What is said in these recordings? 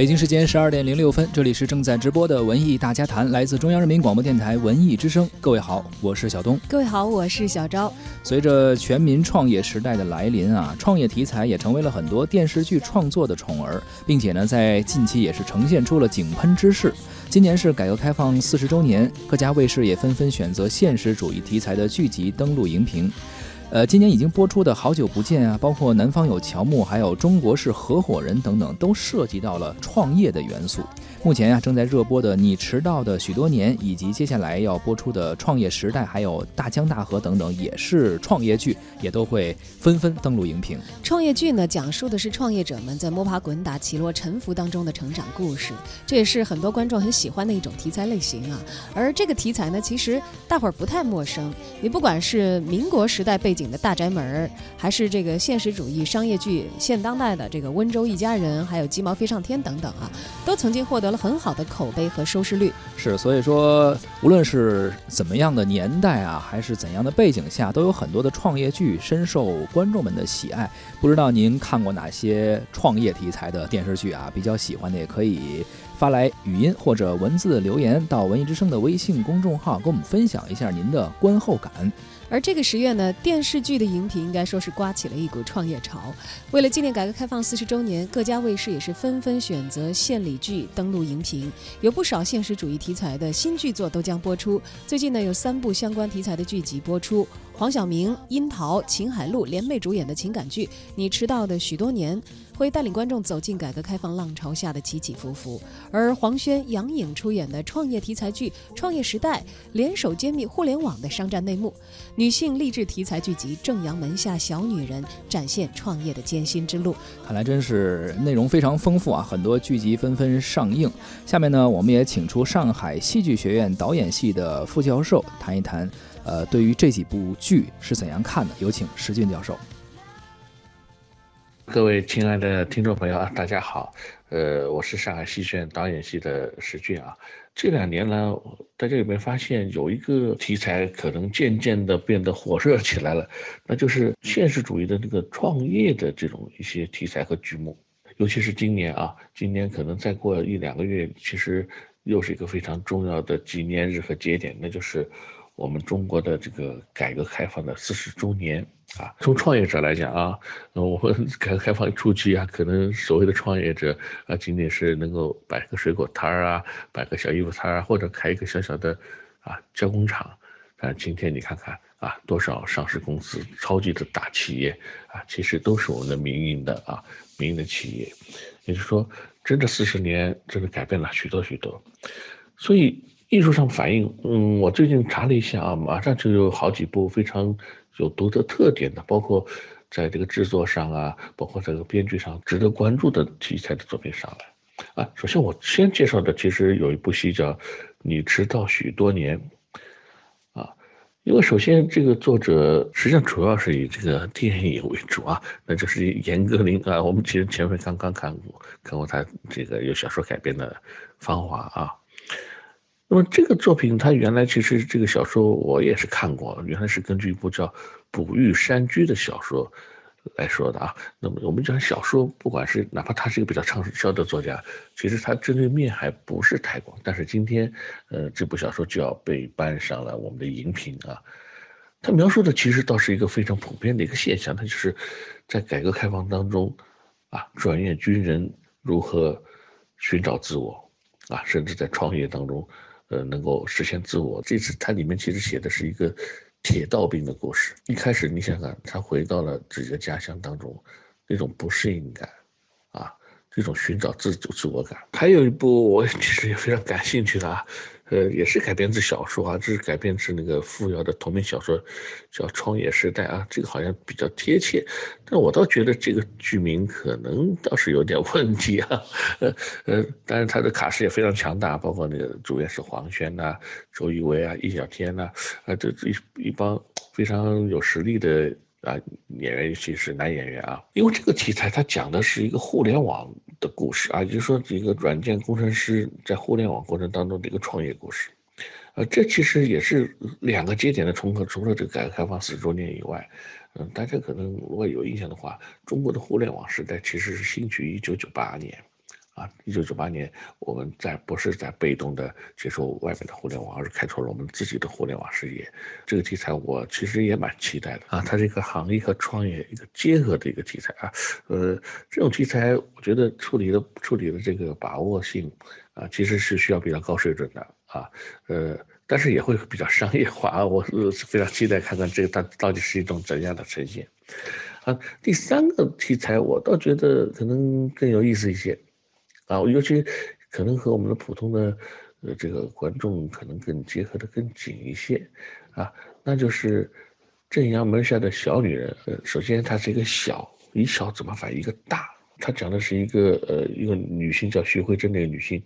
北京时间十二点零六分，这里是正在直播的文艺大家谈，来自中央人民广播电台文艺之声。各位好，我是小东。各位好，我是小昭。随着全民创业时代的来临啊，创业题材也成为了很多电视剧创作的宠儿，并且呢，在近期也是呈现出了井喷之势。今年是改革开放四十周年，各家卫视也纷纷选择现实主义题材的剧集登陆荧屏。呃，今年已经播出的《好久不见》啊，包括《南方有乔木》，还有《中国式合伙人》等等，都涉及到了创业的元素。目前呀，正在热播的《你迟到的许多年》，以及接下来要播出的《创业时代》，还有《大江大河》等等，也是创业剧，也都会纷纷登陆荧屏。创业剧呢，讲述的是创业者们在摸爬滚打、起落沉浮当中的成长故事，这也是很多观众很喜欢的一种题材类型啊。而这个题材呢，其实大伙儿不太陌生。你不管是民国时代背景的大宅门，还是这个现实主义商业剧、现当代的这个《温州一家人》，还有《鸡毛飞上天》等等啊，都曾经获得。了很好的口碑和收视率，是所以说，无论是怎么样的年代啊，还是怎样的背景下，都有很多的创业剧深受观众们的喜爱。不知道您看过哪些创业题材的电视剧啊？比较喜欢的也可以发来语音或者文字留言到文艺之声的微信公众号，跟我们分享一下您的观后感。而这个十月呢，电视剧的荧屏应该说是刮起了一股创业潮。为了纪念改革开放四十周年，各家卫视也是纷纷选择献礼剧登陆荧屏，有不少现实主义题材的新剧作都将播出。最近呢，有三部相关题材的剧集播出。黄晓明、樱桃、秦海璐联袂主演的情感剧《你迟到的许多年》，会带领观众走进改革开放浪潮下的起起伏伏。而黄轩、杨颖出演的创业题材剧《创业时代》，联手揭秘互联网的商战内幕。女性励志题材剧集《正阳门下小女人》，展现创业的艰辛之路。看来真是内容非常丰富啊，很多剧集纷纷上映。下面呢，我们也请出上海戏剧学院导演系的副教授谈一谈。呃，对于这几部剧是怎样看的？有请石俊教授。各位亲爱的听众朋友啊，大家好。呃，我是上海戏剧院导演系的石俊啊。这两年呢，大家有没有发现有一个题材可能渐渐的变得火热起来了？那就是现实主义的那个创业的这种一些题材和剧目。尤其是今年啊，今年可能再过一两个月，其实又是一个非常重要的纪念日和节点，那就是。我们中国的这个改革开放的四十周年啊，从创业者来讲啊，我们 改革开放初期啊，可能所谓的创业者啊，仅仅是能够摆个水果摊儿啊，摆个小衣服摊儿，或者开一个小小的啊加工厂。但今天你看看啊，多少上市公司、超级的大企业啊，其实都是我们的民营的啊，民营的企业。也就是说，真的四十年真的改变了许多许多，所以。艺术上反映，嗯，我最近查了一下啊，马上就有好几部非常有独特特点的，包括在这个制作上啊，包括这个编剧上值得关注的题材的作品上来。啊，首先我先介绍的其实有一部戏叫《你迟到许多年》，啊，因为首先这个作者实际上主要是以这个 电影为主啊，那就是严歌苓啊，我们其实前面刚刚看过，看过他这个由小说改编的《芳华》啊。那么这个作品，它原来其实这个小说我也是看过，原来是根据一部叫《捕玉山居》的小说来说的啊。那么我们讲小说，不管是哪怕他是一个比较畅销的作家，其实他针对面还不是太广。但是今天，呃，这部小说就要被搬上了我们的荧屏啊。他描述的其实倒是一个非常普遍的一个现象，那就是在改革开放当中，啊，转业军人如何寻找自我，啊，甚至在创业当中。呃，能够实现自我。这次它里面其实写的是一个铁道兵的故事。一开始你想想，他回到了自己的家乡当中，那种不适应感，啊，这种寻找自主自我感。还有一部我其实也非常感兴趣的啊。呃，也是改编自小说啊，这是改编自那个傅瑶的同名小说，叫《创业时代》啊，这个好像比较贴切，但我倒觉得这个剧名可能倒是有点问题啊，呃呃，但是他的卡司也非常强大，包括那个主演是黄轩呐、周一围啊、易小天呐，啊，这这一一帮非常有实力的。啊，演员尤其是男演员啊，因为这个题材它讲的是一个互联网的故事啊，也就是说一个软件工程师在互联网过程当中的一个创业故事，呃，这其实也是两个节点的重合。除了这个改革开放四十周年以外，嗯，大家可能如果有印象的话，中国的互联网时代其实是兴起于一九九八年。啊，一九九八年，我们在不是在被动的接受外面的互联网，而是开拓了我们自己的互联网事业。这个题材我其实也蛮期待的啊，它是一个行业和创业一个结合的一个题材啊。呃，这种题材我觉得处理的处理的这个把握性啊，其实是需要比较高水准的啊。呃，但是也会比较商业化啊。我是非常期待看看这个它到底是一种怎样的呈现。啊，第三个题材我倒觉得可能更有意思一些。啊，尤其可能和我们的普通的呃这个观众可能更结合的更紧一些，啊，那就是正阳门下的小女人。呃，首先它是一个小，以小怎么反一个大？它讲的是一个呃一个女性叫徐慧珍那个女性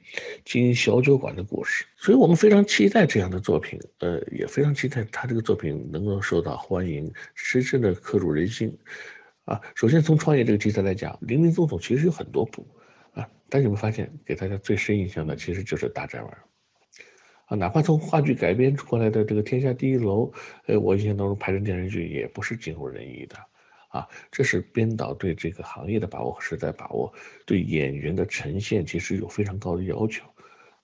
经营小酒馆的故事。所以我们非常期待这样的作品，呃，也非常期待她这个作品能够受到欢迎，深深的刻入人心。啊，首先从创业这个题材来讲，林林总总其实有很多部。啊，但你们发现给大家最深印象的其实就是大宅门，啊，哪怕从话剧改编出来的这个《天下第一楼》，呃，我印象当中拍成电视剧也不是尽如人意的，啊，这是编导对这个行业的把握和时代把握，对演员的呈现其实有非常高的要求，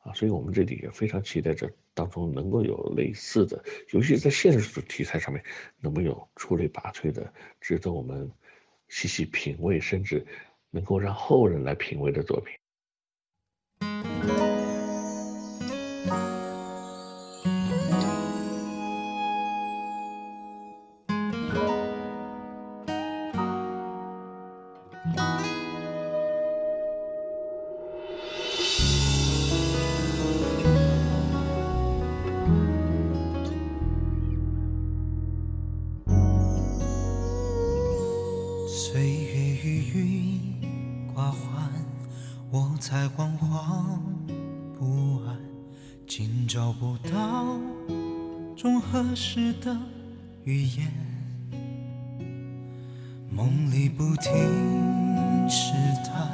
啊，所以我们这里也非常期待这当中能够有类似的，尤其在现实题材上面，能够有出类拔萃的，值得我们细细品味，甚至。能够让后人来品味的作品。岁月如云挂环，我才惶惶不安，竟找不到种合适的语言。梦里不停试探，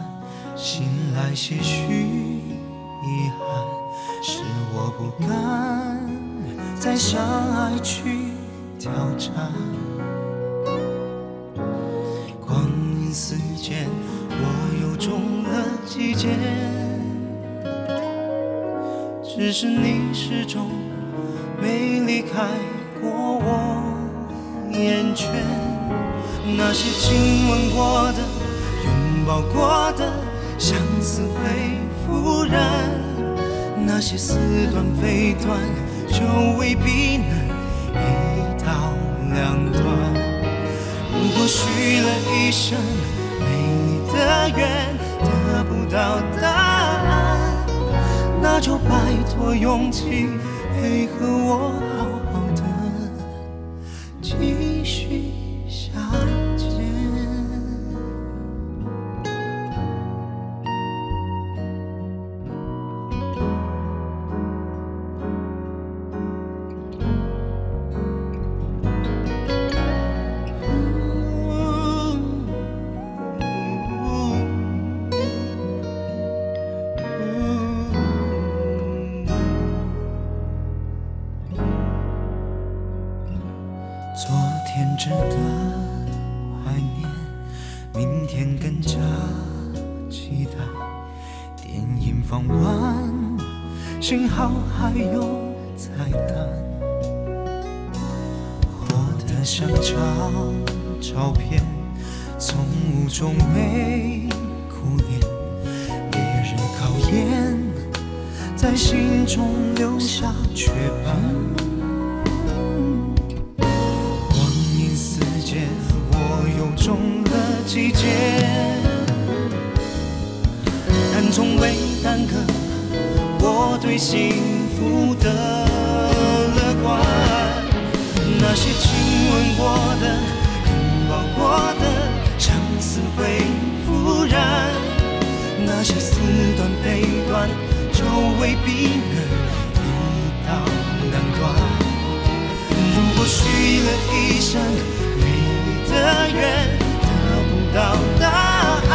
醒来些许遗憾，是我不敢再相爱去挑战。了几箭，只是你始终没离开。过我眼圈，那些亲吻过的、拥抱过的，相思会复燃；那些似断非断，就未必能一刀两断。如果许了一生美丽的愿，到答案，那就拜托勇气配合我。幸好还有彩蛋，活得像张照片，从无皱眉苦脸，别日考验，在心中留下缺憾。对幸福的乐观，那些亲吻过的、拥抱过的，相思会复燃；那些似断非断，就未必能一刀两断。如果许了一生美丽的愿，得不到答案，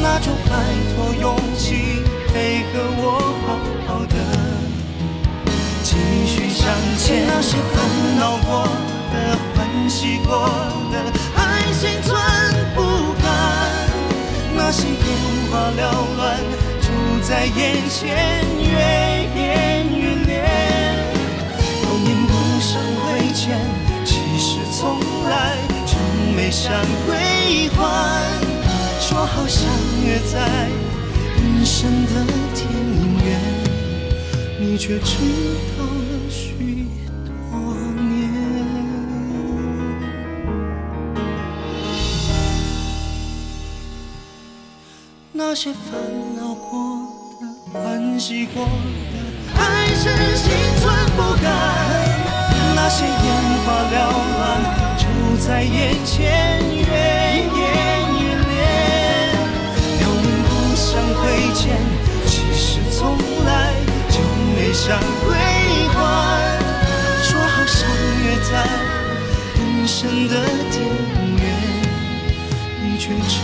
那就拜托勇气。配合我那些烦恼过的、欢喜过的，还心存不甘。那些眼花缭乱就在眼前，越演越烈。有面不想回见，其实从来就没想归还。说好相约在人生的天影院，你却知那些烦恼过的、欢喜过的，还是心存不甘。那些眼花缭乱就在眼前，越演越烈。表面不想亏欠，其实从来就没想归还。说好相约在人生的天边，你却只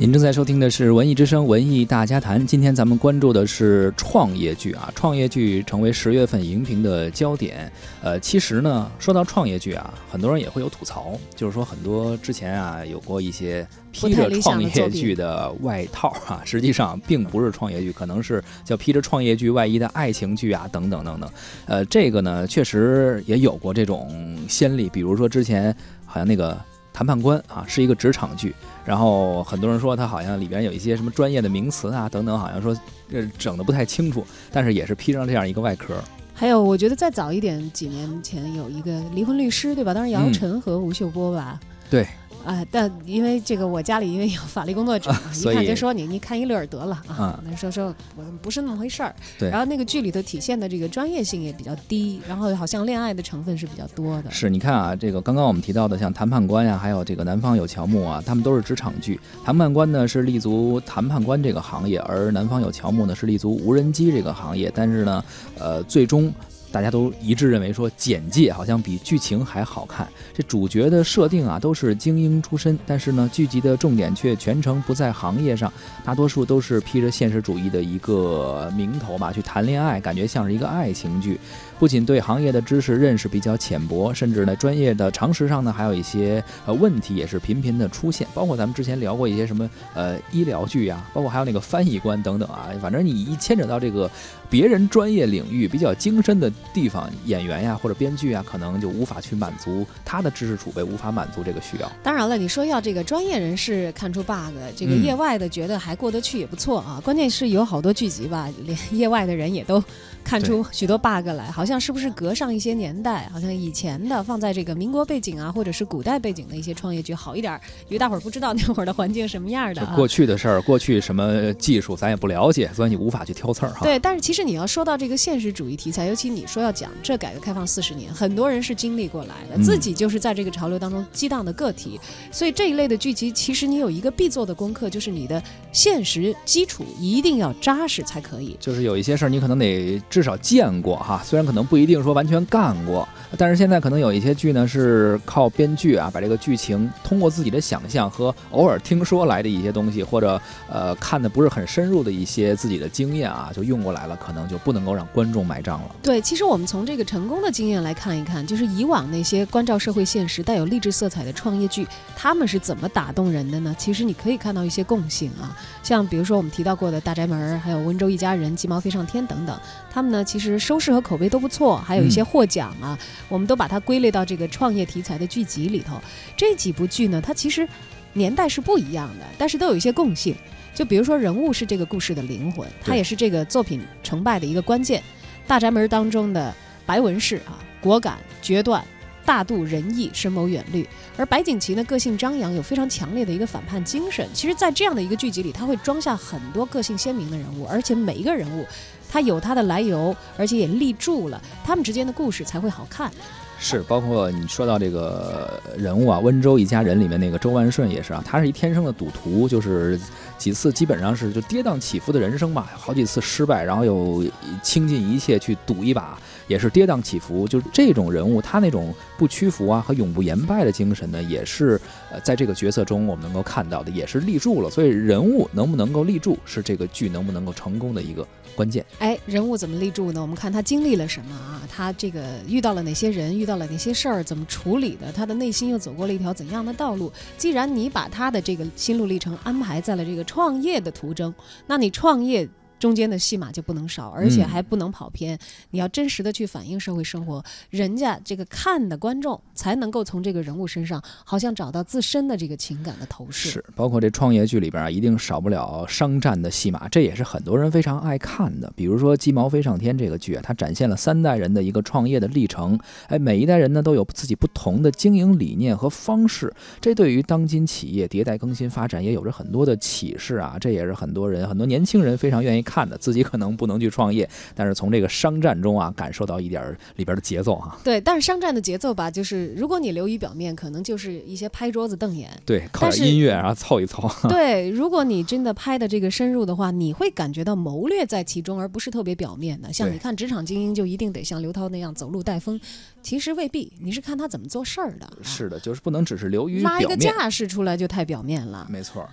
您正在收听的是《文艺之声·文艺大家谈》，今天咱们关注的是创业剧啊，创业剧成为十月份荧屏的焦点。呃，其实呢，说到创业剧啊，很多人也会有吐槽，就是说很多之前啊有过一些披着创业剧的外套啊，实际上并不是创业剧，可能是叫披着创业剧外衣的爱情剧啊，等等等等。呃，这个呢，确实也有过这种先例，比如说之前好像那个。谈判官啊，是一个职场剧，然后很多人说他好像里边有一些什么专业的名词啊等等，好像说呃整的不太清楚，但是也是披上这样一个外壳。还有，我觉得再早一点，几年前有一个离婚律师，对吧？当时姚晨和吴秀波吧。对。啊，但因为这个，我家里因为有法律工作者，一看就说你，你看一乐儿得了啊。那说说不不是那么回事儿。对。然后那个剧里头体现的这个专业性也比较低，然后好像恋爱的成分是比较多的。是，你看啊，这个刚刚我们提到的像谈判官呀，还有这个南方有乔木啊，他们都是职场剧。谈判官呢是立足谈判官这个行业，而南方有乔木呢是立足无人机这个行业。但是呢，呃，最终。大家都一致认为说简介好像比剧情还好看，这主角的设定啊都是精英出身，但是呢剧集的重点却全程不在行业上，大多数都是披着现实主义的一个名头吧去谈恋爱，感觉像是一个爱情剧。不仅对行业的知识认识比较浅薄，甚至呢专业的常识上呢还有一些呃问题也是频频的出现，包括咱们之前聊过一些什么呃医疗剧啊，包括还有那个翻译官等等啊，反正你一牵扯到这个别人专业领域比较精深的地方，演员呀或者编剧啊，可能就无法去满足他的知识储备，无法满足这个需要。当然了，你说要这个专业人士看出 bug，这个业外的觉得还过得去也不错啊。关键是有好多剧集吧，连业外的人也都看出许多 bug 来，好像。是不是隔上一些年代？好像以前的放在这个民国背景啊，或者是古代背景的一些创业剧好一点，因为大伙儿不知道那会儿的环境什么样的。过去的事儿，过去什么技术咱也不了解，所以你无法去挑刺儿哈。对，但是其实你要说到这个现实主义题材，尤其你说要讲这改革开放四十年，很多人是经历过来的，自己就是在这个潮流当中激荡的个体，所以这一类的剧集，其实你有一个必做的功课，就是你的现实基础一定要扎实才可以。就是有一些事儿你可能得至少见过哈，虽然可能。不一定说完全干过，但是现在可能有一些剧呢是靠编剧啊，把这个剧情通过自己的想象和偶尔听说来的一些东西，或者呃看的不是很深入的一些自己的经验啊，就用过来了，可能就不能够让观众买账了。对，其实我们从这个成功的经验来看一看，就是以往那些关照社会现实、带有励志色彩的创业剧，他们是怎么打动人的呢？其实你可以看到一些共性啊，像比如说我们提到过的《大宅门》，还有《温州一家人》《鸡毛飞上天》等等，他们呢其实收视和口碑都不错，还有一些获奖啊，我们都把它归类到这个创业题材的剧集里头。这几部剧呢，它其实年代是不一样的，但是都有一些共性。就比如说人物是这个故事的灵魂，它也是这个作品成败的一个关键。《大宅门》当中的白文氏啊，果敢决断。大度仁义，深谋远虑，而白景琦呢，个性张扬，有非常强烈的一个反叛精神。其实，在这样的一个剧集里，他会装下很多个性鲜明的人物，而且每一个人物，他有他的来由，而且也立住了，他们之间的故事才会好看。是，包括你说到这个人物啊，温州一家人里面那个周万顺也是啊，他是一天生的赌徒，就是几次基本上是就跌宕起伏的人生吧，好几次失败，然后又倾尽一切去赌一把，也是跌宕起伏。就是这种人物，他那种不屈服啊和永不言败的精神呢，也是呃在这个角色中我们能够看到的，也是立住了。所以人物能不能够立住，是这个剧能不能够成功的一个关键。哎，人物怎么立住呢？我们看他经历了什么啊？他这个遇到了哪些人？遇到了哪些事儿？怎么处理的？他的内心又走过了一条怎样的道路？既然你把他的这个心路历程安排在了这个创业的途中，那你创业中间的戏码就不能少，而且还不能跑偏。你要真实的去反映社会生活，人家这个看的观众才能够从这个人物身上，好像找到自身的这个情感的投射。是，包括这创业剧里边啊，一定少不了商战的戏码，这也是很多人非常爱看的。比如说《鸡毛飞上天》这个剧啊，它展现了三代人的一个创业的历程。哎，每一代人呢都有自己不同的经营理念和方式，这对于当今企业迭代更新发展也有着很多的启示啊。这也是很多人、很多年轻人非常愿意看的。自己可能不能去创业，但是从这个商战中啊，感受到一点儿里边的节奏哈。对，但是商战的节奏吧，就是如果你流于表面，可能就是一些拍桌子瞪眼。对，靠点音乐然后凑一凑。对，如果你真的拍的这个深入的话，你会感觉到谋略在其中，而不是特别表面的。像你看职场精英，就一定得像刘涛那样走路带风，其实未必。你是看他怎么做事儿的。是的，就是不能只是流于拉一个架势出来就太表面了。没错。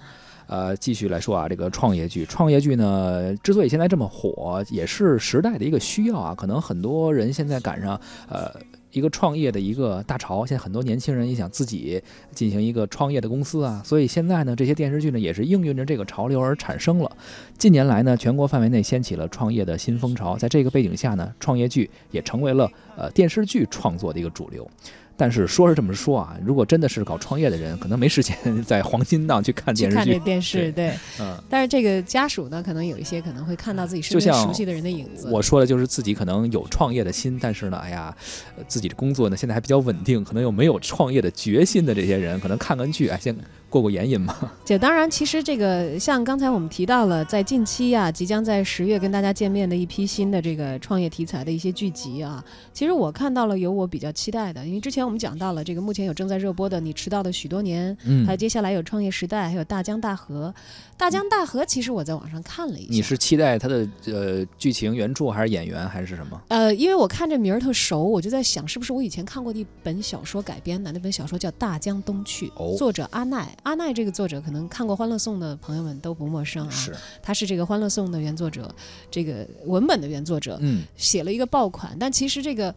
呃，继续来说啊，这个创业剧，创业剧呢，之所以现在这么火，也是时代的一个需要啊。可能很多人现在赶上呃一个创业的一个大潮，现在很多年轻人也想自己进行一个创业的公司啊。所以现在呢，这些电视剧呢，也是应运着这个潮流而产生了。近年来呢，全国范围内掀起了创业的新风潮，在这个背景下呢，创业剧也成为了呃电视剧创作的一个主流。但是说是这么说啊，如果真的是搞创业的人，可能没时间在黄金档去看电视剧。看这电视，对，嗯。但是这个家属呢，可能有一些可能会看到自己身边熟悉的人的影子。我说的就是自己可能有创业的心，但是呢，哎呀，自己工作呢现在还比较稳定，可能又没有创业的决心的这些人，可能看看剧，哎，先。过过眼瘾嘛？姐，当然，其实这个像刚才我们提到了，在近期啊，即将在十月跟大家见面的一批新的这个创业题材的一些剧集啊，其实我看到了有我比较期待的，因为之前我们讲到了这个目前有正在热播的《你迟到的许多年》，嗯，还有接下来有《创业时代》，还有《大江大河》。大江大河其实我在网上看了一下，你是期待它的呃剧情原著还是演员还是什么？呃，因为我看这名儿特熟，我就在想是不是我以前看过的一本小说改编的，那本小说叫《大江东去》，作者阿奈。阿奈这个作者可能看过《欢乐颂》的朋友们都不陌生啊，是，他是这个《欢乐颂》的原作者，这个文本的原作者，嗯，写了一个爆款。但其实这个《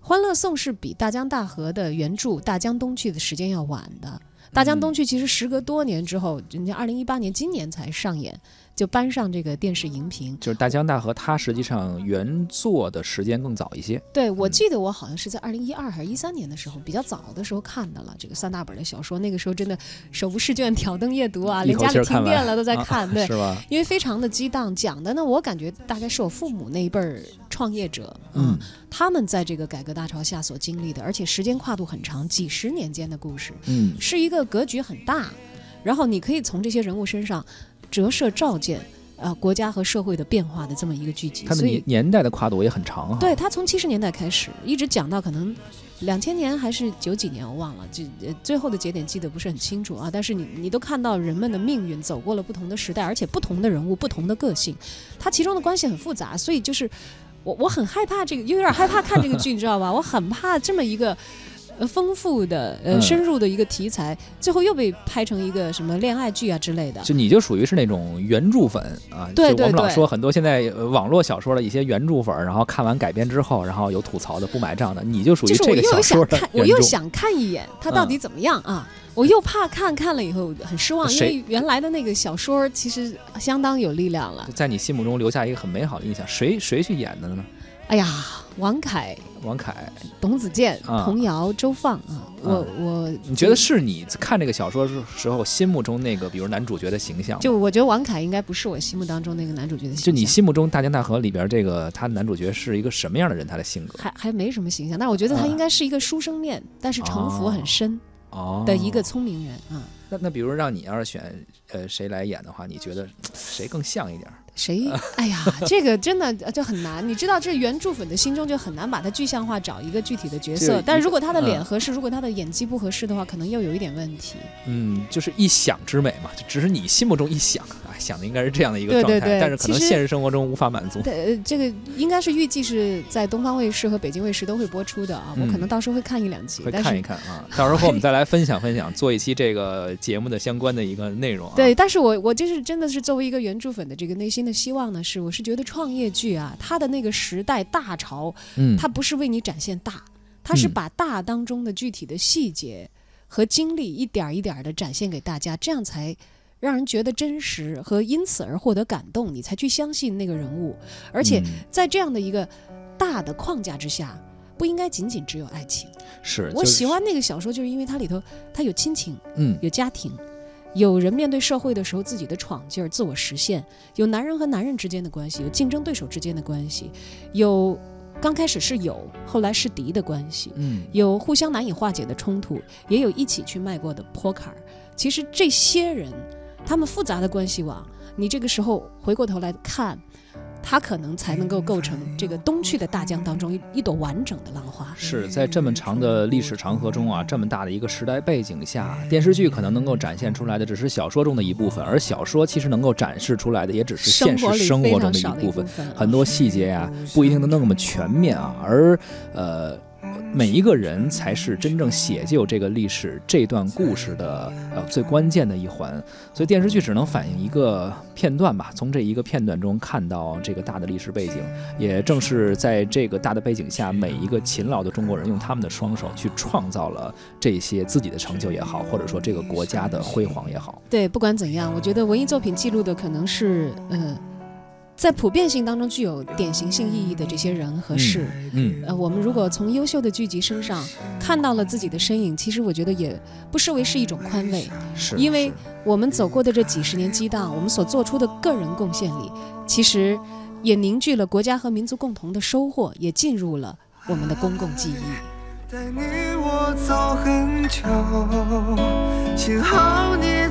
欢乐颂》是比《大江大河》的原著《大江东去》的时间要晚的。《大江东去》其实时隔多年之后，人家二零一八年今年才上演。就搬上这个电视荧屏，就是《大江大河》，它实际上原作的时间更早一些。对，我记得我好像是在二零一二还是一三年的时候，比较早的时候看的了。这个三大本的小说，那个时候真的手不释卷，挑灯夜读啊，连家里停电了都在看，对，是吧？因为非常的激荡，讲的呢，我感觉大概是我父母那一辈儿创业者，嗯，他们在这个改革大潮下所经历的，而且时间跨度很长，几十年间的故事，嗯，是一个格局很大，然后你可以从这些人物身上。折射照见，呃，国家和社会的变化的这么一个剧集，它的年年代的跨度也很长。对，它从七十年代开始，一直讲到可能两千年还是九几年，我忘了，就最后的节点记得不是很清楚啊。但是你你都看到人们的命运走过了不同的时代，而且不同的人物、不同的个性，它其中的关系很复杂，所以就是我我很害怕这个，又有点害怕看这个剧，你知道吧？我很怕这么一个。呃，丰富的呃，深入的一个题材，最后又被拍成一个什么恋爱剧啊之类的。就你就属于是那种原著粉啊？对对对。我们老说很多现在网络小说的一些原著粉，然后看完改编之后，然后有吐槽的、不买账的，你就属于这个小说的我又想看一眼，它到底怎么样啊？我又怕看看了以后很失望，因为原来的那个小说其实相当有力量了，在你心目中留下一个很美好的印象。谁谁去演的呢？哎呀，王凯、王凯、董子健、童谣、周放啊，我我，你觉得是你看这个小说时候心目中那个，比如男主角的形象？就我觉得王凯应该不是我心目当中那个男主角的形象。就你心目中《大江大河》里边这个他男主角是一个什么样的人？他的性格还还没什么形象，但是我觉得他应该是一个书生面，但是城府很深的一个聪明人啊。那那比如让你要是选呃谁来演的话，你觉得谁更像一点？谁？哎呀，这个真的就很难。你知道，这原著粉的心中就很难把它具象化，找一个具体的角色。但是如果他的脸合适，如果他的演技不合适的话，可能又有一点问题。嗯，就是一想之美嘛，就只是你心目中一想。想的应该是这样的一个状态，但是可能现实生活中无法满足。对，这个应该是预计是在东方卫视和北京卫视都会播出的啊，我可能到时候会看一两集，会看一看啊。到时候我们再来分享分享，做一期这个节目的相关的一个内容。对，但是我我就是真的是作为一个原著粉的这个内心的希望呢，是我是觉得创业剧啊，它的那个时代大潮，嗯，它不是为你展现大，它是把大当中的具体的细节和经历一点一点的展现给大家，这样才。让人觉得真实和因此而获得感动，你才去相信那个人物。而且在这样的一个大的框架之下，不应该仅仅只有爱情。是我喜欢那个小说，就是因为它里头它有亲情，嗯，有家庭，有人面对社会的时候自己的闯劲儿、自我实现，有男人和男人之间的关系，有竞争对手之间的关系，有刚开始是友，后来是敌的关系，嗯，有互相难以化解的冲突，也有一起去迈过的坡坎儿。其实这些人。他们复杂的关系网，你这个时候回过头来看，它可能才能够构成这个东去的大江当中一一朵完整的浪花。是在这么长的历史长河中啊，这么大的一个时代背景下，电视剧可能能够展现出来的只是小说中的一部分，而小说其实能够展示出来的也只是现实生活中的一部分，很多细节呀不一定能那么全面啊，而呃。每一个人才是真正写就这个历史这段故事的呃最关键的一环，所以电视剧只能反映一个片段吧。从这一个片段中看到这个大的历史背景，也正是在这个大的背景下，每一个勤劳的中国人用他们的双手去创造了这些自己的成就也好，或者说这个国家的辉煌也好。对，不管怎样，我觉得文艺作品记录的可能是嗯。在普遍性当中具有典型性意义的这些人和事，嗯，呃，我们如果从优秀的剧集身上看到了自己的身影，其实我觉得也不失为是一种宽慰，是，因为我们走过的这几十年激荡，我们所做出的个人贡献里，其实也凝聚了国家和民族共同的收获，也进入了我们的公共记忆。带你我走很久，幸好你。